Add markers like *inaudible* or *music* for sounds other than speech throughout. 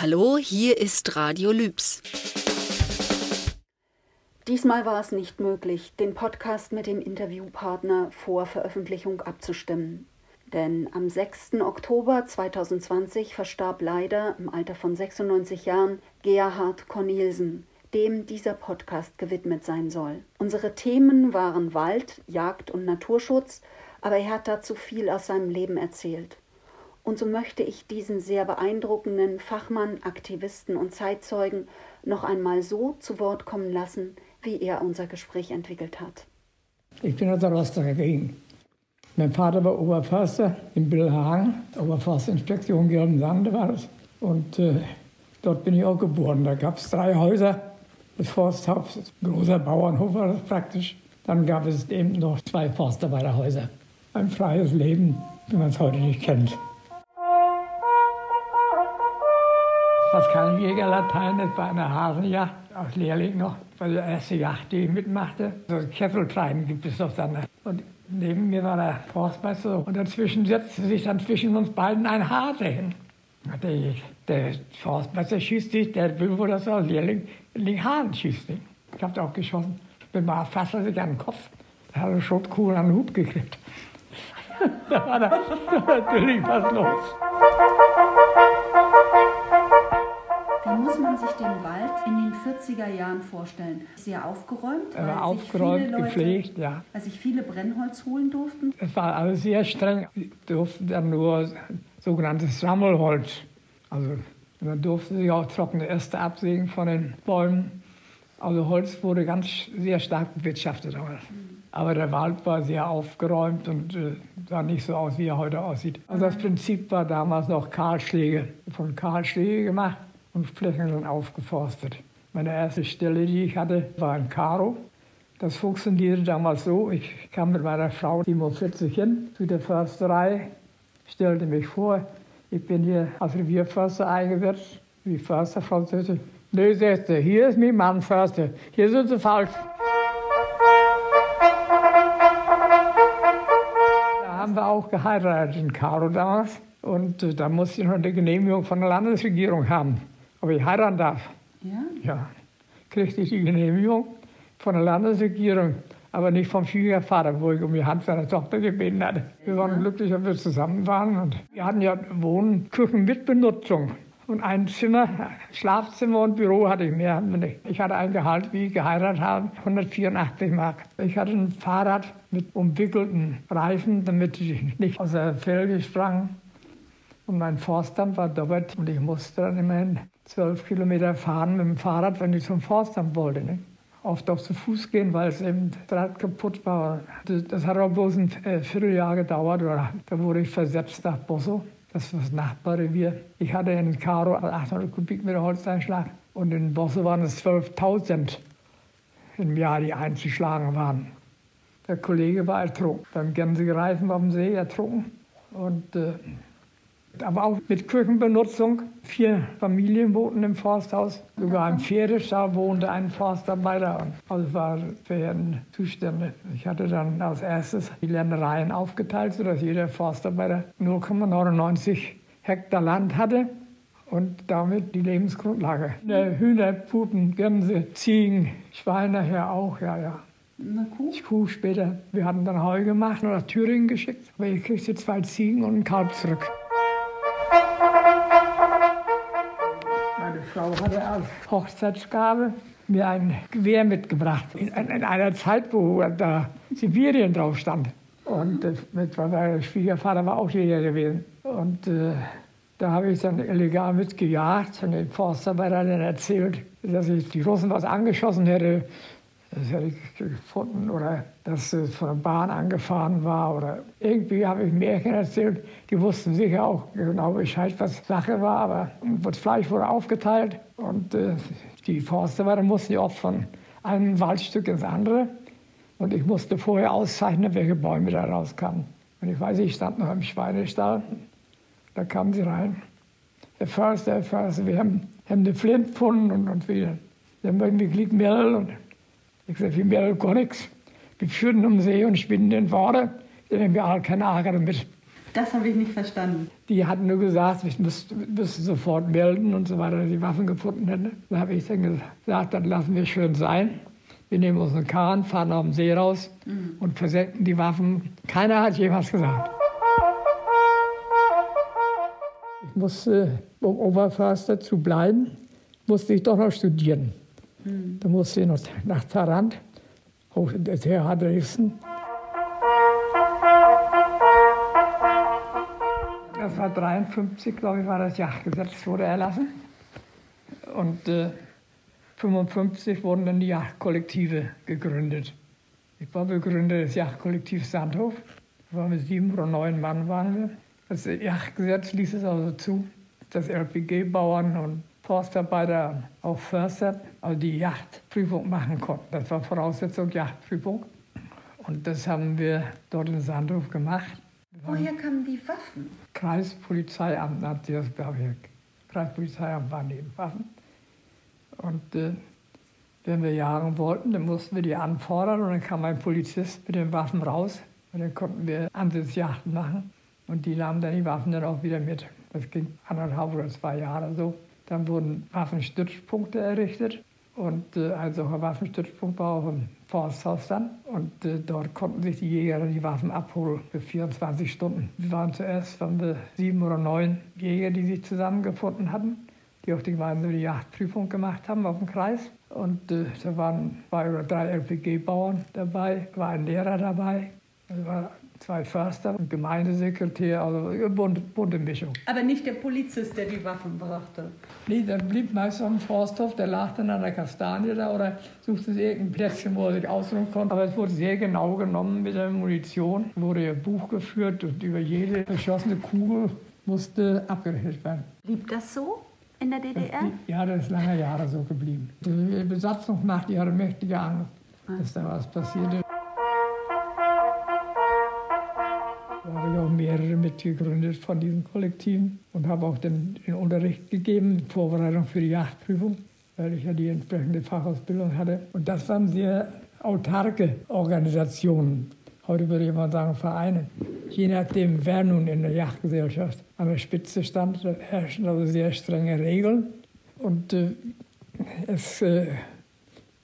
Hallo, hier ist Radio Lübs. Diesmal war es nicht möglich, den Podcast mit dem Interviewpartner vor Veröffentlichung abzustimmen. Denn am 6. Oktober 2020 verstarb leider im Alter von 96 Jahren Gerhard Cornelsen, dem dieser Podcast gewidmet sein soll. Unsere Themen waren Wald, Jagd und Naturschutz, aber er hat dazu viel aus seinem Leben erzählt. Und so möchte ich diesen sehr beeindruckenden Fachmann, Aktivisten und Zeitzeugen noch einmal so zu Wort kommen lassen, wie er unser Gespräch entwickelt hat. Ich bin aus der Rostocker Gegend. Mein Vater war Oberförster in Billhagen, Oberforstinspektion Gelben-Sande war das. Und äh, dort bin ich auch geboren. Da gab es drei Häuser, das Forsthaus, ein großer Bauernhof war das praktisch. Dann gab es eben noch zwei Forstarbeiterhäuser. Ein freies Leben, wie man es heute nicht kennt. Was kein Jägerlatein, das war eine Hasenjagd, als Lehrling noch, war die erste Jagd, die ich mitmachte. So Kesseltreiben gibt es doch dann. Und neben mir war der Forstmeister und dazwischen setzte sich dann zwischen uns beiden ein Hase hin. Der, der Forstmeister schießt dich, der will wohl, dass er als Lehrling den Hahn schießt. Ich habe auch geschossen. Bin mal fast an den Kopf. Da hat er Schotkugeln an den Hut gekriegt. *laughs* da war da natürlich was los. Muss man sich den Wald in den 40er Jahren vorstellen? Sehr aufgeräumt? Er war aufgeräumt, Leute, gepflegt, ja. Weil sich viele Brennholz holen durften? Es war alles sehr streng. Sie durften dann nur sogenanntes Sammelholz. Also man durfte sich auch trockene Äste absägen von den Bäumen. Also Holz wurde ganz sehr stark bewirtschaftet damals. Aber der Wald war sehr aufgeräumt und äh, sah nicht so aus, wie er heute aussieht. Also das Prinzip war damals noch Kahlschläge, von Kahlschläge gemacht und Flächen aufgeforstet. Meine erste Stelle, die ich hatte, war in Karo. Das funktionierte damals so, ich kam mit meiner Frau 47 hin zu der Försterei, stellte mich vor, ich bin hier als Revierförster eingesetzt. Die Försterfrau sagte, nee, sagte, hier ist mein Mann Förster, hier sind Sie falsch. Da haben wir auch geheiratet in Karo damals. Und äh, da musste ich noch eine Genehmigung von der Landesregierung haben ob ich heiraten darf. Ja? Ja. Kriegte ich die Genehmigung von der Landesregierung, aber nicht vom Schwiegervater, wo ich um die Hand seiner Tochter gebeten hatte. Wir waren glücklich, dass wir zusammen waren. Und wir hatten ja Wohn-, Küchen mit Benutzung. Und ein Zimmer, Schlafzimmer und Büro hatte ich mehr. Ich hatte ein Gehalt, wie ich geheiratet habe, 184 Mark. Ich hatte ein Fahrrad mit umwickelten Reifen, damit ich nicht aus der Felge sprang. Und mein Forstamt war dort und ich musste dann immerhin zwölf Kilometer fahren mit dem Fahrrad, wenn ich zum Forstamt wollte. Ne? Oft auch zu Fuß gehen, weil es eben Rad kaputt war. Das, hat auch bloß ein äh, Vierteljahr gedauert. Oder, da wurde ich versetzt nach Bosso. Das ist das Nachbarrevier. Ich hatte in Karo 800 Kubikmeter Holzeinschlag und in Bosso waren es 12.000 im Jahr, die einzuschlagen waren. Der Kollege war ertrunken. Beim Gänsegereifen auf dem See ertrunken. Und äh, aber auch mit Küchenbenutzung. Vier Familien wohnten im Forsthaus. Sogar im Pferdestall wohnte ein Forstarbeiter. Also es war verheerende Zustände. Ich hatte dann als erstes die Ländereien aufgeteilt, sodass jeder Forstarbeiter 0,99 Hektar Land hatte und damit die Lebensgrundlage. Hühner, Pupen, Gänse, Ziegen, Schweine nachher auch, ja, ja. Eine Kuh? Kuh später. Wir hatten dann Heu gemacht und nach Thüringen geschickt. Aber ich kriegte zwei Ziegen und einen Kalb zurück. Meine Frau hatte als Hochzeitsgabe mir ein Gewehr mitgebracht. In, in einer Zeit, wo da Sibirien drauf stand. Und äh, mit, mein Schwiegervater war auch Jäger gewesen. Und äh, da habe ich dann illegal mitgejagt und den Forstarbeiter dann erzählt, dass ich die Russen was angeschossen hätte gefunden oder dass es von der Bahn angefahren war oder irgendwie habe ich Märchen erzählt. Die wussten sicher auch genau Bescheid, was Sache war, aber das Fleisch wurde aufgeteilt und äh, die Forstarbeiter mussten ja oft von einem Waldstück ins andere und ich musste vorher auszeichnen, welche Bäume da rauskamen. Und ich weiß, ich stand noch im Schweinestall, da kamen sie rein. Herr Förster, Herr Förster, wir haben, haben eine Flint gefunden und, und wir, wir haben irgendwie Gliedmehl und ich sagte, wir haben gar nichts. Wir führen um See und spinnen den Wader, dann haben wir halt keine Ager damit. Das habe ich nicht verstanden. Die hatten nur gesagt, ich müsste, müsste sofort melden und so weiter, dass die Waffen gefunden hätten. Da habe ich dann gesagt, dann lassen wir schön sein. Wir nehmen unseren Kahn, fahren auf den See raus mhm. und versenken die Waffen. Keiner hat jemals gesagt. Ich musste, um Oberförster zu bleiben, musste ich doch noch studieren. Mhm. Da musste ich noch nach Tarant, hoch in der TH Dresden. Das war 53, glaube ich, war das Jagdgesetz wurde erlassen. Und äh, 55 wurden dann die Jagdkollektive gegründet. Ich war Begründer des Jagdkollektivs Sandhof. Da waren wir sieben oder neun Mann waren wir. Das Jagdgesetz ließ es also zu, dass LPG-Bauern und Forstarbeiter, auch Förster, also die Jagdprüfung machen konnten. Das war Voraussetzung Jagdprüfung. Und das haben wir dort in Sandhof gemacht. Woher kamen die Waffen? Kreispolizeiamt hat das, glaube ich. Kreispolizeiamt waren die Waffen. Und äh, wenn wir jagen wollten, dann mussten wir die anfordern und dann kam ein Polizist mit den Waffen raus und dann konnten wir Ansitzjagden machen und die nahmen dann die Waffen dann auch wieder mit. Das ging anderthalb oder zwei Jahre so. Dann wurden Waffenstützpunkte errichtet und äh, ein solcher Waffenstützpunkt war auch im Forsthaus dann. Und äh, dort konnten sich die Jäger die Waffen abholen für 24 Stunden. Wir waren zuerst waren wir sieben oder neun Jäger, die sich zusammengefunden hatten die auch die gemeinsame Jagdprüfung gemacht haben auf dem Kreis. Und äh, da waren zwei oder drei LPG-Bauern dabei, war ein Lehrer dabei, es waren zwei Förster, ein Gemeindesekretär, also eine bunte, bunte Mischung. Aber nicht der Polizist, der die Waffen brachte? Nee, der blieb meist am Forsthof, der lag dann an der Kastanie da oder suchte sich irgendein Plätzchen, wo er sich ausruhen konnte. Aber es wurde sehr genau genommen mit der Munition, wurde ihr Buch geführt und über jede verschossene Kugel musste abgerechnet werden. Blieb das so? in der DDR? Ja, das ist lange Jahre so geblieben. Die Besatzungsmacht, die hatte mächtige Angst, dass da was passierte. Mehrere mitgegründet von diesen Kollektiven und habe auch den, den Unterricht gegeben, Vorbereitung für die Jagdprüfung, weil ich ja die entsprechende Fachausbildung hatte. Und das waren sehr autarke Organisationen. Heute würde ich mal sagen Vereine. Je nachdem, wer nun in der Jagdgesellschaft an der Spitze stand, herrschen also sehr strenge Regeln. Und äh, es äh,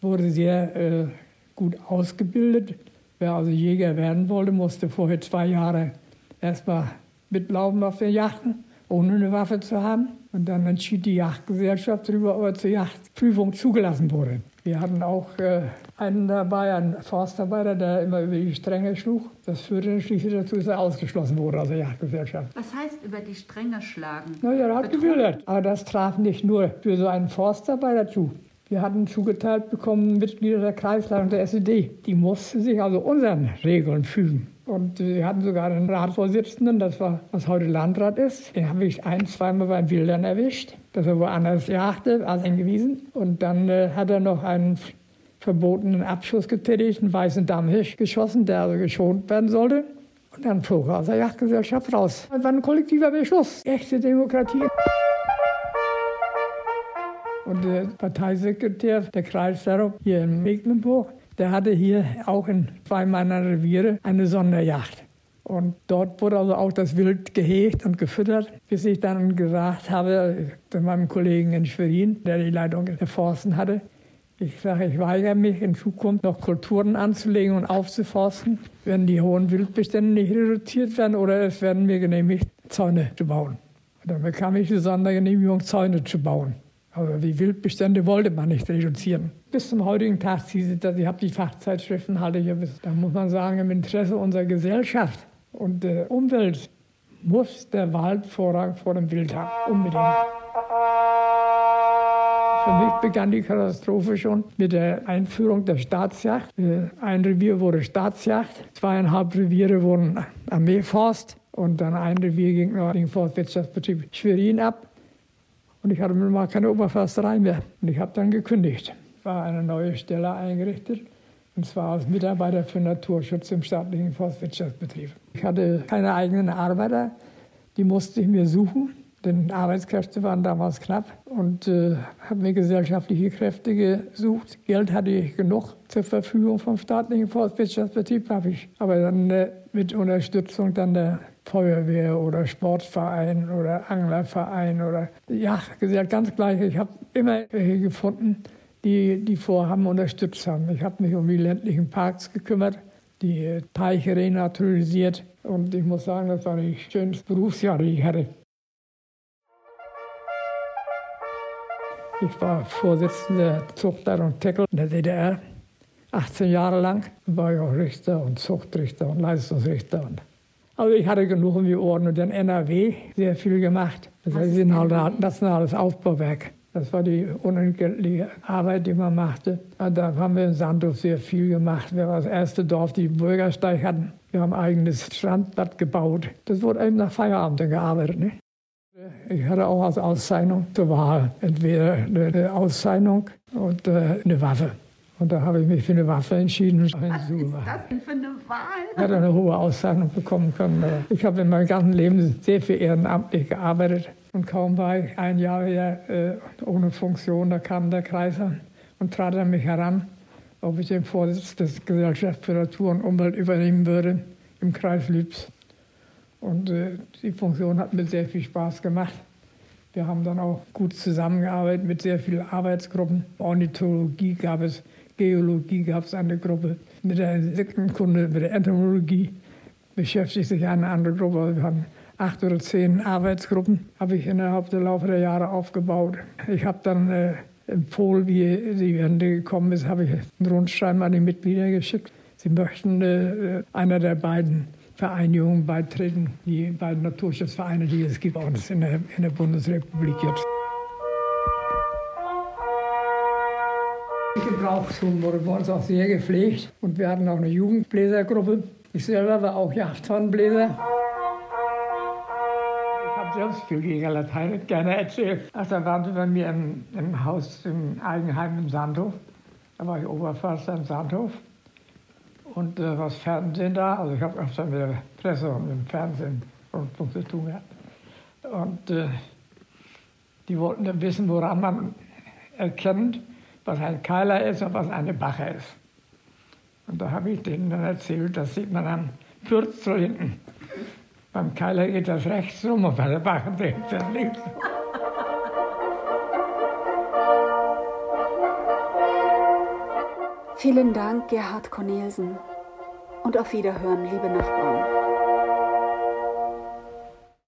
wurde sehr äh, gut ausgebildet. Wer also Jäger werden wollte, musste vorher zwei Jahre erstmal mitlaufen auf den Yachten, ohne eine Waffe zu haben. Und dann entschied die Jagdgesellschaft darüber, ob er zur Jagdprüfung zugelassen wurde. Wir hatten auch äh, einen dabei, einen Forstarbeiter, der immer über die Stränge schlug. Das führte dann schließlich dazu, dass er ausgeschlossen wurde aus der Jagdgesellschaft. Was heißt über die Stränge schlagen? Na ja, er hat gewildert. Aber das traf nicht nur für so einen Forstarbeiter zu. Wir hatten zugeteilt bekommen Mitglieder der Kreisleitung der SED. Die mussten sich also unseren Regeln fügen. Und wir hatten sogar einen Ratvorsitzenden, das war, was heute Landrat ist. Den habe ich ein, zweimal beim Wildern erwischt, dass er woanders jagte, als hingewiesen. Und dann äh, hat er noch einen verbotenen Abschuss getätigt, einen weißen Dammhirsch geschossen, der also geschont werden sollte. Und dann flog er aus der Jagdgesellschaft raus. Das war ein kollektiver Beschluss. Echte Demokratie. Und der Parteisekretär der Kreisleitung hier in Mecklenburg, der hatte hier auch in zwei meiner Reviere eine Sonderjagd. Und dort wurde also auch das Wild gehegt und gefüttert, bis ich dann gesagt habe, zu meinem Kollegen in Schwerin, der die Leitung der Forsten hatte, ich sage, ich weigere mich in Zukunft noch Kulturen anzulegen und aufzuforsten, wenn die hohen Wildbestände nicht reduziert werden oder es werden mir genehmigt, Zäune zu bauen. Und dann bekam ich die Sondergenehmigung, Zäune zu bauen. Aber die Wildbestände wollte man nicht reduzieren. Bis zum heutigen Tag das. Ich habe die Fachzeitschriften, halte ich. Da muss man sagen, im Interesse unserer Gesellschaft und der Umwelt muss der Wald Vorrang vor dem Wild haben. Unbedingt. Für mich begann die Katastrophe schon mit der Einführung der Staatsjacht. Äh, ein Revier wurde Staatsjacht, zweieinhalb Reviere wurden Armeeforst und dann ein Revier ging noch den Forstwirtschaftsbetrieb Schwerin ab. Und ich hatte mal keine Oberförsterei mehr. Und ich habe dann gekündigt. War eine neue Stelle eingerichtet. Und zwar als Mitarbeiter für Naturschutz im staatlichen Forstwirtschaftsbetrieb. Ich hatte keine eigenen Arbeiter. Die musste ich mir suchen, denn Arbeitskräfte waren damals knapp. Und äh, habe mir gesellschaftliche Kräfte gesucht. Geld hatte ich genug zur Verfügung vom staatlichen Forstwirtschaftsbetrieb. Habe ich aber dann äh, mit Unterstützung dann der Feuerwehr oder Sportverein oder Anglerverein oder ja, gesagt, ganz gleich. Ich habe immer welche gefunden, die die Vorhaben unterstützt haben. Ich habe mich um die ländlichen Parks gekümmert, die Teiche renaturalisiert und ich muss sagen, das war die schönste Berufsjahre, die ich hatte. Ich war Vorsitzender Zuchtler und Tackle in der DDR. 18 Jahre lang war ich auch Richter und Zuchtrichter und Leistungsrichter. Also ich hatte genug um die Ohren und in NRW sehr viel gemacht. Das heißt, ein nationales Aufbauwerk. Das war die unentgeltliche Arbeit, die man machte. Und da haben wir in Sandhof sehr viel gemacht. Wir waren das erste Dorf, die Bürgersteig hatten. Wir haben ein eigenes Strandbad gebaut. Das wurde eben nach Feierabend gearbeitet. Ne? Ich hatte auch als Auszeichnung zur Wahl entweder eine Auszeichnung und äh, eine Waffe. Und da habe ich mich für eine Waffe entschieden. Was ist das denn für eine Wahl? Ich hatte eine hohe Auszeichnung bekommen können. Ich habe in meinem ganzen Leben sehr viel ehrenamtlich gearbeitet. Und kaum war ich ein Jahr her äh, ohne Funktion, da kam der Kreis an und trat an mich heran, ob ich den Vorsitz des Gesellschaft für Natur und Umwelt übernehmen würde im Kreis Lübs. Und äh, die Funktion hat mir sehr viel Spaß gemacht. Wir haben dann auch gut zusammengearbeitet mit sehr vielen Arbeitsgruppen. Ornithologie gab es, Geologie gab es eine Gruppe. Mit der Insektenkunde, mit der Entomologie beschäftigt sich eine andere Gruppe. Wir haben acht oder zehn Arbeitsgruppen, habe ich innerhalb der Laufe der Jahre aufgebaut. Ich habe dann äh, empfohlen, wie die Wende gekommen ist, habe ich einen Rundschreiben an die Mitglieder geschickt. Sie möchten äh, einer der beiden Vereinigungen beitreten, die beiden Naturschutzvereine, die es gibt uns in der, in der Bundesrepublik jetzt. Gebrauchstum wurde bei uns auch sehr gepflegt und wir hatten auch eine Jugendbläsergruppe. Ich selber war auch Jachthornbläser. Ich habe selbst viel gegen Latein gerne erzählt. Ach, da waren sie bei mir im, im Haus, im Eigenheim im Sandhof. Da war ich Oberförster im Sandhof und äh, was Fernsehen da. Also ich habe öfter mit der Presse und dem Fernsehen Rundfunk zu tun gehabt. Und äh, die wollten dann wissen, woran man erkennt, was ein Keiler ist und was eine Bache ist. Und da habe ich denen dann erzählt, das sieht man am Pürzel hinten. Beim Keiler geht das rechts rum und bei der Bache dreht das links rum. Vielen Dank, Gerhard Cornelsen. Und auf Wiederhören, liebe Nachbarn.